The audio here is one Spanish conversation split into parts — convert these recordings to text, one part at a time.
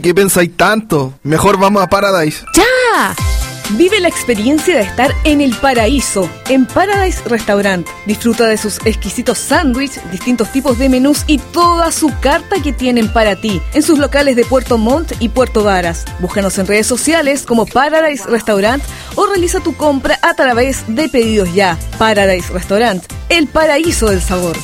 ¿Qué pensáis tanto? Mejor vamos a Paradise. ¡Ya! Vive la experiencia de estar en el paraíso, en Paradise Restaurant. Disfruta de sus exquisitos sándwiches, distintos tipos de menús y toda su carta que tienen para ti en sus locales de Puerto Montt y Puerto Varas. Búscanos en redes sociales como Paradise Restaurant o realiza tu compra a través de pedidos ya. Paradise Restaurant, el paraíso del sabor.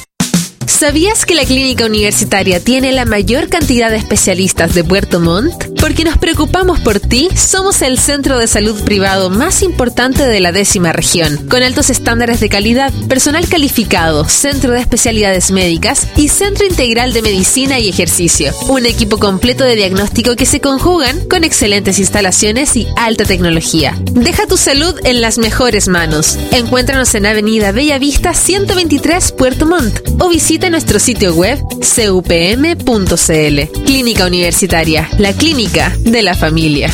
¿Sabías que la clínica universitaria tiene la mayor cantidad de especialistas de Puerto Montt? Porque nos preocupamos por ti, somos el centro de salud privado más importante de la décima región, con altos estándares de calidad, personal calificado, centro de especialidades médicas y centro integral de medicina y ejercicio. Un equipo completo de diagnóstico que se conjugan con excelentes instalaciones y alta tecnología. Deja tu salud en las mejores manos. Encuéntranos en Avenida Bellavista 123 Puerto Montt o visita nuestro sitio web cupm.cl. Clínica Universitaria, la clínica de la familia.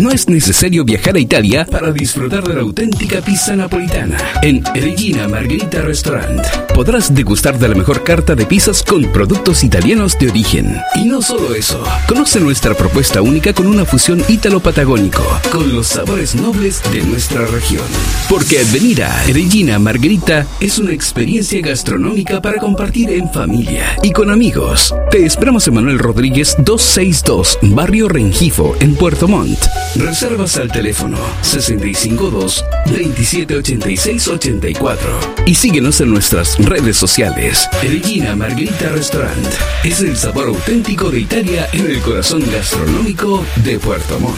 No es necesario viajar a Italia para disfrutar de la auténtica pizza napolitana. En Regina Margherita Restaurant podrás degustar de la mejor carta de pizzas con productos italianos de origen. Y no solo eso, conoce nuestra propuesta única con una fusión ítalo-patagónico, con los sabores nobles de nuestra región. Porque venir a Regina Margherita es una experiencia gastronómica para compartir en familia y con amigos. Te esperamos en Manuel Rodríguez 262, Barrio Rengifo, en Puerto Montt. Reservas al teléfono 652 2786 84 y síguenos en nuestras redes sociales. Regina Margarita Restaurant es el sabor auténtico de Italia en el corazón gastronómico de Puerto Montt.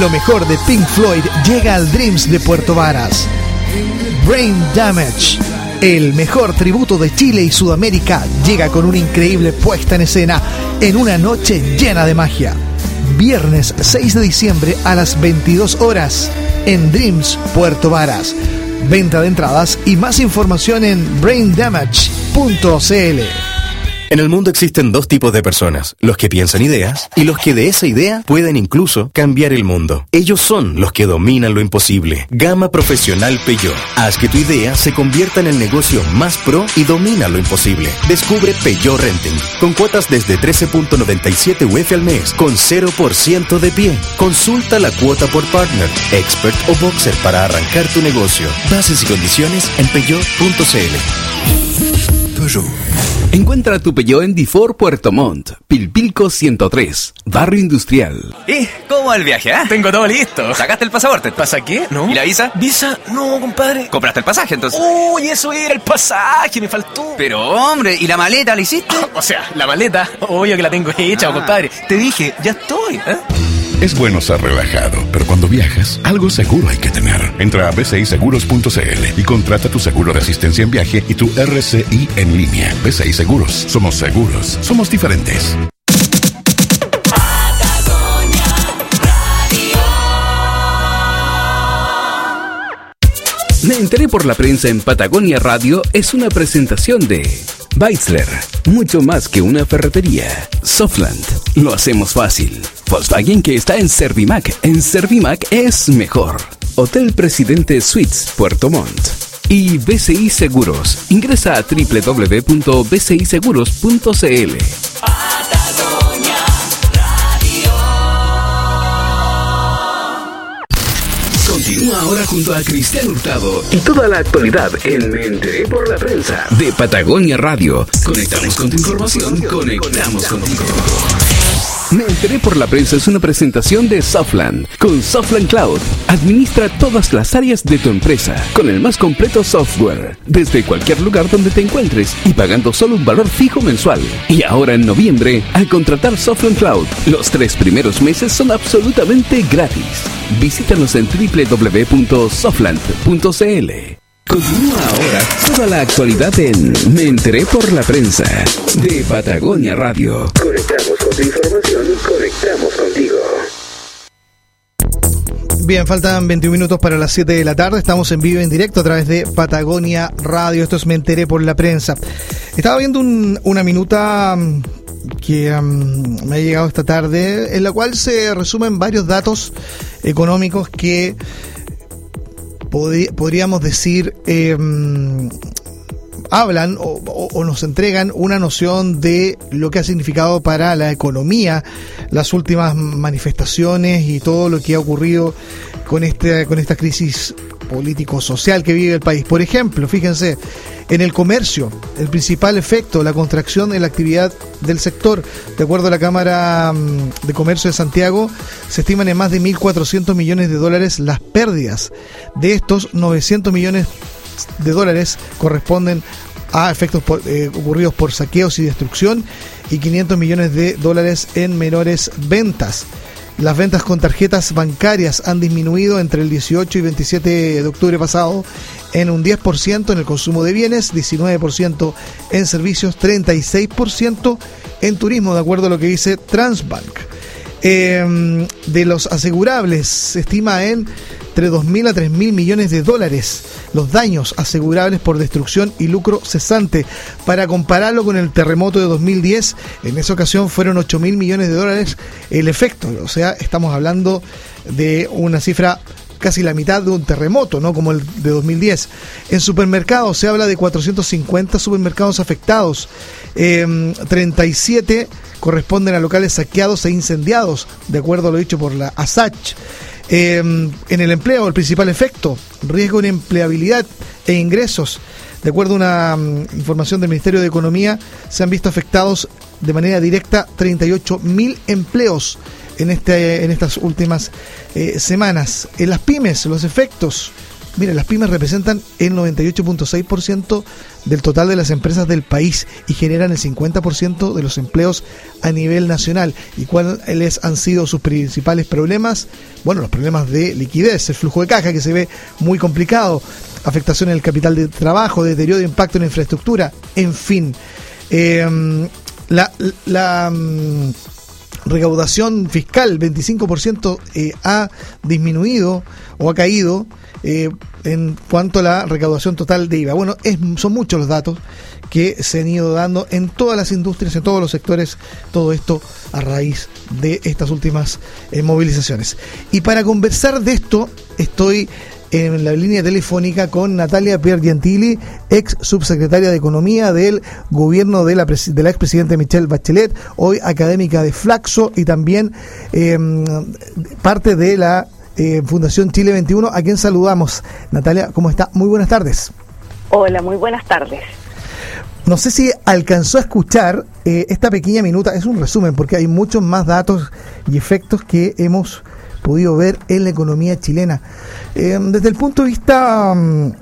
Lo mejor de Pink Floyd llega al Dreams de Puerto Varas. Brain Damage. El mejor tributo de Chile y Sudamérica llega con una increíble puesta en escena en una noche llena de magia viernes 6 de diciembre a las 22 horas en Dreams Puerto Varas. Venta de entradas y más información en braindamage.cl. En el mundo existen dos tipos de personas, los que piensan ideas y los que de esa idea pueden incluso cambiar el mundo. Ellos son los que dominan lo imposible. Gama Profesional Peugeot. Haz que tu idea se convierta en el negocio más pro y domina lo imposible. Descubre Peugeot Renting, con cuotas desde 13.97 UF al mes, con 0% de pie. Consulta la cuota por partner, expert o boxer para arrancar tu negocio. Bases y condiciones en peugeot.cl. Encuentra tu Peugeot en Difor Puerto Montt, Pilpilco 103, Barrio Industrial. ¿Y cómo va el viaje, ah? Tengo todo listo. ¿Sacaste el pasaporte? ¿Pasa qué? ¿No? ¿Y la visa? ¿Visa? No, compadre. ¿Compraste el pasaje entonces? Uy, eso era el pasaje, me faltó. Pero hombre, ¿y la maleta la hiciste? o sea, la maleta, obvio que la tengo hecha, Ah. compadre. Te dije, ya estoy. ¿eh? Es bueno ser relajado, pero cuando viajas, algo seguro hay que tener. Entra a bciseguros.cl y contrata tu seguro de asistencia en viaje y tu RCI en línea. BCI Seguros. Somos seguros. Somos diferentes. Me enteré por la prensa en Patagonia Radio es una presentación de Weitzler, mucho más que una ferretería. Softland, lo hacemos fácil. Volkswagen que está en Servimac, en Servimac es mejor. Hotel Presidente Suites, Puerto Montt. Y BCI Seguros. Ingresa a www.bciseguros.cl. Continúa ahora junto a Cristian Hurtado y toda la actualidad en Me Enteré por la Prensa de Patagonia Radio. Conectamos con tu información, conectamos contigo. Me enteré por la prensa es una presentación de Softland. Con Softland Cloud, administra todas las áreas de tu empresa con el más completo software, desde cualquier lugar donde te encuentres y pagando solo un valor fijo mensual. Y ahora en noviembre, al contratar Softland Cloud, los tres primeros meses son absolutamente gratis. Visítanos en www.softland.cl. Continúa ahora toda la actualidad en Me enteré por la prensa de Patagonia Radio. Conectamos con tu información, conectamos contigo. Bien, faltan 21 minutos para las 7 de la tarde. Estamos en vivo en directo a través de Patagonia Radio. Esto es Me enteré por la prensa. Estaba viendo un- una minuta mm, que mm, me ha llegado esta tarde, en la cual se resumen varios datos económicos que podríamos decir eh, hablan o- o nos entregan una noción de lo que ha significado para la economía las últimas manifestaciones y todo lo que ha ocurrido con, este, con esta crisis político-social que vive el país. Por ejemplo, fíjense, en el comercio, el principal efecto, la contracción en la actividad del sector, de acuerdo a la Cámara mm, de Comercio de Santiago, se estiman en más de 1.400 millones de dólares las pérdidas. De estos, 900 millones de dólares corresponden a efectos por- eh, ocurridos por saqueos y destrucción y 500 millones de dólares en menores ventas. Las ventas con tarjetas bancarias han disminuido entre el 18 y 27 de octubre pasado en un 10% en el consumo de bienes, 19% en servicios, 36% en turismo, de acuerdo a lo que dice Transbank. Eh, de los asegurables se estima en entre 2.000 a 3.000 millones de dólares los daños asegurables por destrucción y lucro cesante. Para compararlo con el terremoto de 2010, en esa ocasión fueron 8.000 millones de dólares el efecto. O sea, estamos hablando de una cifra casi la mitad de un terremoto, ¿no? Como el de 2010. En supermercados se habla de 450 supermercados afectados. Eh, 37 corresponden a locales saqueados e incendiados, de acuerdo a lo dicho por la ASACH. Eh, en el empleo, el principal efecto, riesgo en empleabilidad e ingresos. De acuerdo a una mm, información del Ministerio de Economía, se han visto afectados de manera directa 38 mil empleos en, este, en estas últimas eh, semanas. En las pymes, los efectos. Mira, las pymes representan el 98.6% del total de las empresas del país y generan el 50% de los empleos a nivel nacional. ¿Y cuáles han sido sus principales problemas? Bueno, los problemas de liquidez, el flujo de caja que se ve muy complicado, afectación en el capital de trabajo, deterioro de impacto en la infraestructura, en fin. Eh, la, mm, recaudación fiscal, 25% eh, ha disminuido o ha caído eh, en cuanto a la recaudación total de IVA. Bueno, son muchos los datos que se han ido dando en todas las industrias, en todos los sectores, todo esto a raíz de estas últimas eh, movilizaciones. Y para conversar de esto, estoy en la línea telefónica con Natalia Piergentili, ex subsecretaria de Economía del gobierno de la, de la expresidenta Michelle Bachelet, hoy académica de Flaxo y también eh, parte de la eh, Fundación Chile 21, a quien saludamos. Natalia, ¿cómo está? Muy buenas tardes. Hola, muy buenas tardes. No sé si alcanzó a escuchar eh, esta pequeña minuta, es un resumen porque hay muchos más datos y efectos que hemos podido ver en la economía chilena. Eh, desde el punto de vista mm,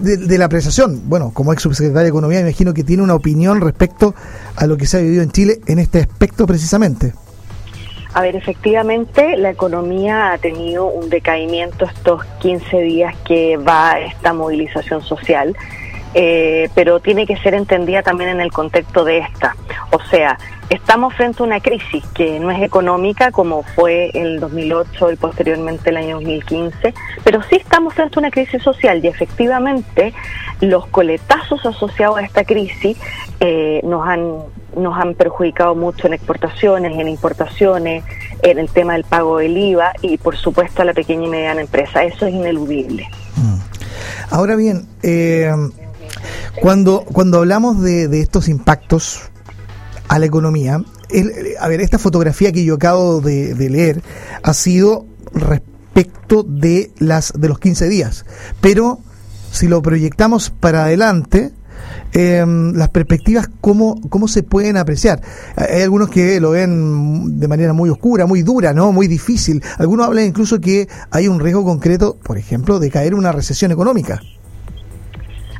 de, la apreciación, bueno, como ex subsecretaria de Economía, imagino que tiene una opinión respecto a lo que se ha vivido en Chile en este aspecto precisamente. A ver, efectivamente, la economía ha tenido un decaimiento estos 15 días que va esta movilización social, eh, pero tiene que ser entendida también en el contexto de esta. O sea, estamos frente a una crisis que no es económica como fue el 2008 y posteriormente el año 2015, pero sí estamos frente a una crisis social y efectivamente los coletazos asociados a esta crisis eh, nos han nos han perjudicado mucho en exportaciones, en importaciones, en el tema del pago del IVA y por supuesto a la pequeña y mediana empresa. Eso es ineludible. Ahora bien, eh, cuando, cuando hablamos de, de estos impactos a la economía, a ver, esta fotografía que yo acabo de, de leer ha sido respecto de las de los 15 días, pero si lo proyectamos para adelante, eh, las perspectivas, ¿cómo, ¿cómo se pueden apreciar? Hay algunos que lo ven de manera muy oscura, muy dura, ¿no? Muy difícil. Algunos hablan incluso que hay un riesgo concreto, por ejemplo, de caer en una recesión económica.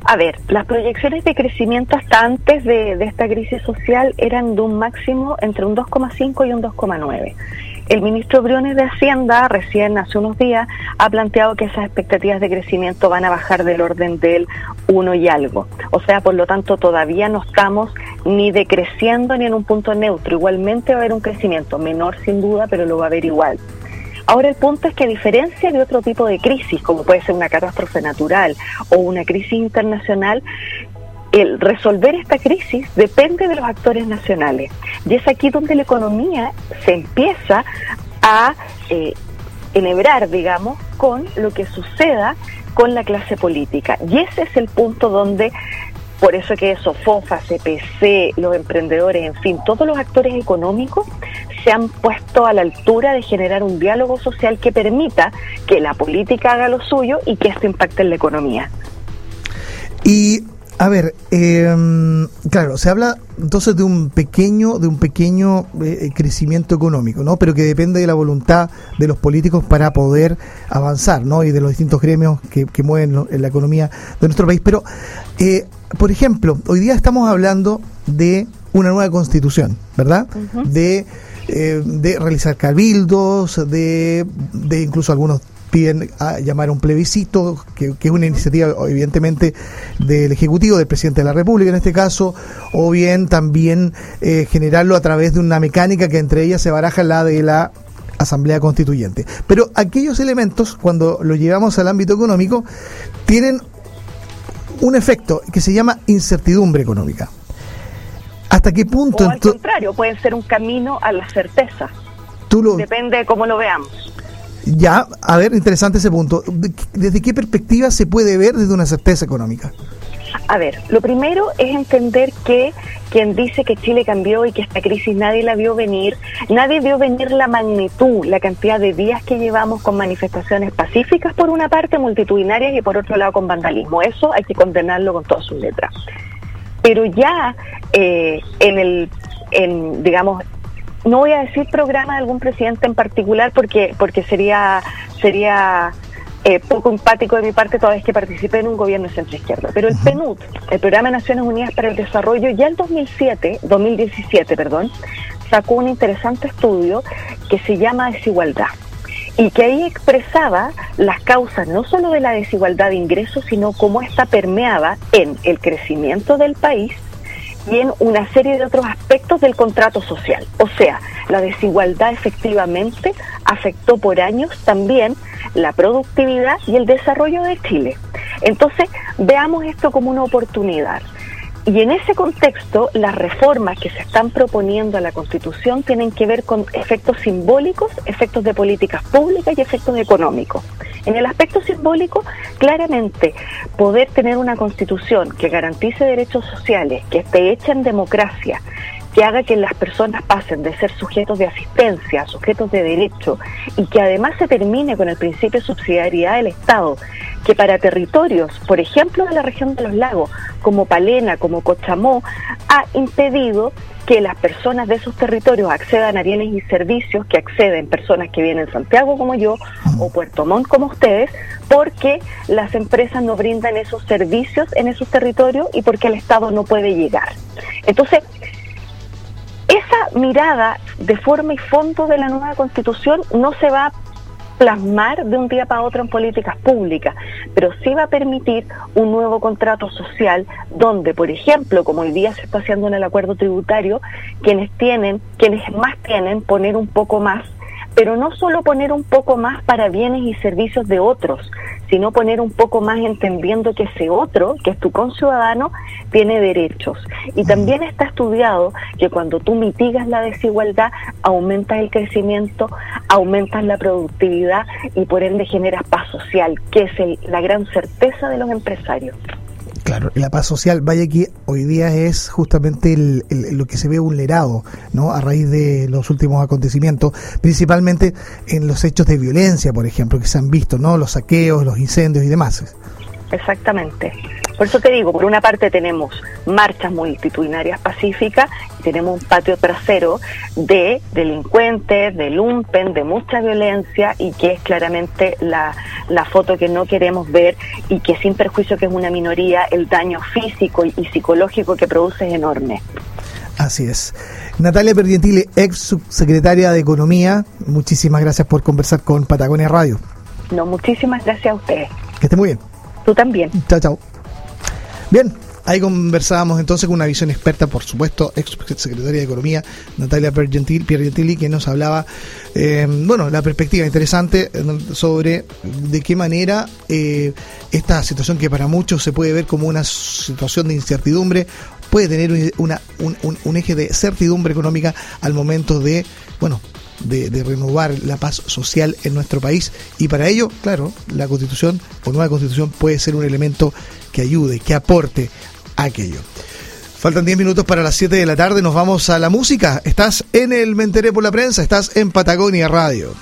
A ver, las proyecciones de crecimiento hasta antes de, esta crisis social eran de un máximo entre un 2,5 y un 2,9. El ministro Briones de Hacienda, recién hace unos días, ha planteado que esas expectativas de crecimiento van a bajar del orden del 1 y algo. O sea, por lo tanto, todavía no estamos ni decreciendo ni en un punto neutro. Igualmente va a haber un crecimiento menor sin duda, pero lo va a haber igual. Ahora el punto es que a diferencia de otro tipo de crisis, como puede ser una catástrofe natural o una crisis internacional, el resolver esta crisis depende de los actores nacionales. Y es aquí donde la economía se empieza a eh, enhebrar, digamos, con lo que suceda con la clase política. Y ese es el punto donde Por eso que eso, FOFA, CPC, los emprendedores, en fin, todos los actores económicos se han puesto a la altura de generar un diálogo social que permita que la política haga lo suyo y que esto impacte en la economía. Y a ver, eh, claro, se habla entonces de un pequeño, de un pequeño eh, crecimiento económico, ¿no? Pero que depende de la voluntad de los políticos para poder avanzar, ¿no? Y de los distintos gremios que, que mueven en la economía de nuestro país. Pero, eh, por ejemplo, hoy día estamos hablando de una nueva constitución, ¿verdad? De eh, de realizar cabildos, de, de incluso algunos piden a llamar a un plebiscito, que, que, es una iniciativa evidentemente del Ejecutivo, del Presidente de la República en este caso, o bien también eh, generarlo a través de una mecánica que entre ellas se baraja la de la Asamblea Constituyente. Pero aquellos elementos, cuando los llevamos al ámbito económico, tienen un efecto que se llama incertidumbre económica. ¿Hasta qué punto? O al contrario, pueden ser un camino a la certeza. Tú lo... Depende de cómo lo veamos. Ya, a ver, interesante ese punto. ¿Desde qué perspectiva se puede ver desde una certeza económica? A ver, lo primero es entender que quien dice que Chile cambió y que esta crisis nadie la vio venir, nadie vio venir la magnitud, la cantidad de días que llevamos con manifestaciones pacíficas por una parte, multitudinarias y por otro lado con vandalismo. Eso hay que condenarlo con todas sus letras. Pero ya eh, en el, en, digamos, no voy a decir programa de algún presidente en particular porque porque sería sería eh, poco empático de mi parte toda vez que participé en un gobierno de centro izquierda. Pero el PNUD, el Programa de Naciones Unidas para el Desarrollo, ya en 2007, 2017, perdón, sacó un interesante estudio que se llama Desigualdad y que ahí expresaba las causas no solo de la desigualdad de ingresos, sino cómo está permeada en el crecimiento del país y en una serie de otros aspectos del contrato social. O sea, la desigualdad efectivamente afectó por años también la productividad y el desarrollo de Chile. Entonces, veamos esto como una oportunidad. Y en ese contexto, las reformas que se están proponiendo a la Constitución tienen que ver con efectos simbólicos, efectos de políticas públicas y efectos económicos. En el aspecto simbólico, claramente, poder tener una Constitución que garantice derechos sociales, que esté hecha en democracia, que haga que las personas pasen de ser sujetos de asistencia a sujetos de derecho y que además se termine con el principio de subsidiariedad del Estado, que para territorios, por ejemplo de la región de los lagos, como Palena, como Cochamó, ha impedido que las personas de esos territorios accedan a bienes y servicios que acceden personas que vienen de Santiago como yo o Puerto Montt como ustedes, porque las empresas no brindan esos servicios en esos territorios y porque el Estado no puede llegar. Entonces, esa mirada de forma y fondo de la nueva constitución no se va plasmar de un día para otro en políticas públicas, pero sí va a permitir un nuevo contrato social donde, por ejemplo, como hoy día se está haciendo en el acuerdo tributario, quienes tienen, quienes más tienen, poner un poco más pero no solo poner un poco más para bienes y servicios de otros, sino poner un poco más entendiendo que ese otro, que es tu conciudadano, tiene derechos. Y también está estudiado que cuando tú mitigas la desigualdad, aumentas el crecimiento, aumentas la productividad y por ende generas paz social, que es la gran certeza de los empresarios. Claro, la paz social, vaya que hoy día es justamente el, el, lo que se ve vulnerado, ¿no? A raíz de los últimos acontecimientos, principalmente en los hechos de violencia, por ejemplo, que se han visto, ¿no? Los saqueos, los incendios y demás. Exactamente. Por eso te digo, por una parte tenemos marchas multitudinarias pacíficas y tenemos un patio trasero de delincuentes, de lumpen, de mucha violencia y que es claramente la, la foto que no queremos ver y que sin perjuicio que es una minoría, el daño físico y, y psicológico que produce es enorme. Así es. Natalia Perdientile, ex subsecretaria de Economía, muchísimas gracias por conversar con Patagonia Radio. No, muchísimas gracias a ustedes. Que esté muy bien. Tú también. Chao, chao. Bien, ahí conversábamos entonces con una visión experta, por supuesto, ex secretaria de Economía, Natalia Piergentili, que nos hablaba, eh, bueno, la perspectiva interesante sobre de qué manera eh, esta situación que para muchos se puede ver como una situación de incertidumbre puede tener un, un eje de certidumbre económica al momento de, bueno, de, renovar la paz social en nuestro país y para ello, claro, la constitución o nueva constitución puede ser un elemento que ayude, que aporte aquello. Faltan 10 minutos para las 7 de la tarde, nos vamos a la música. Estás en el Me enteré por la prensa, estás en Patagonia Radio.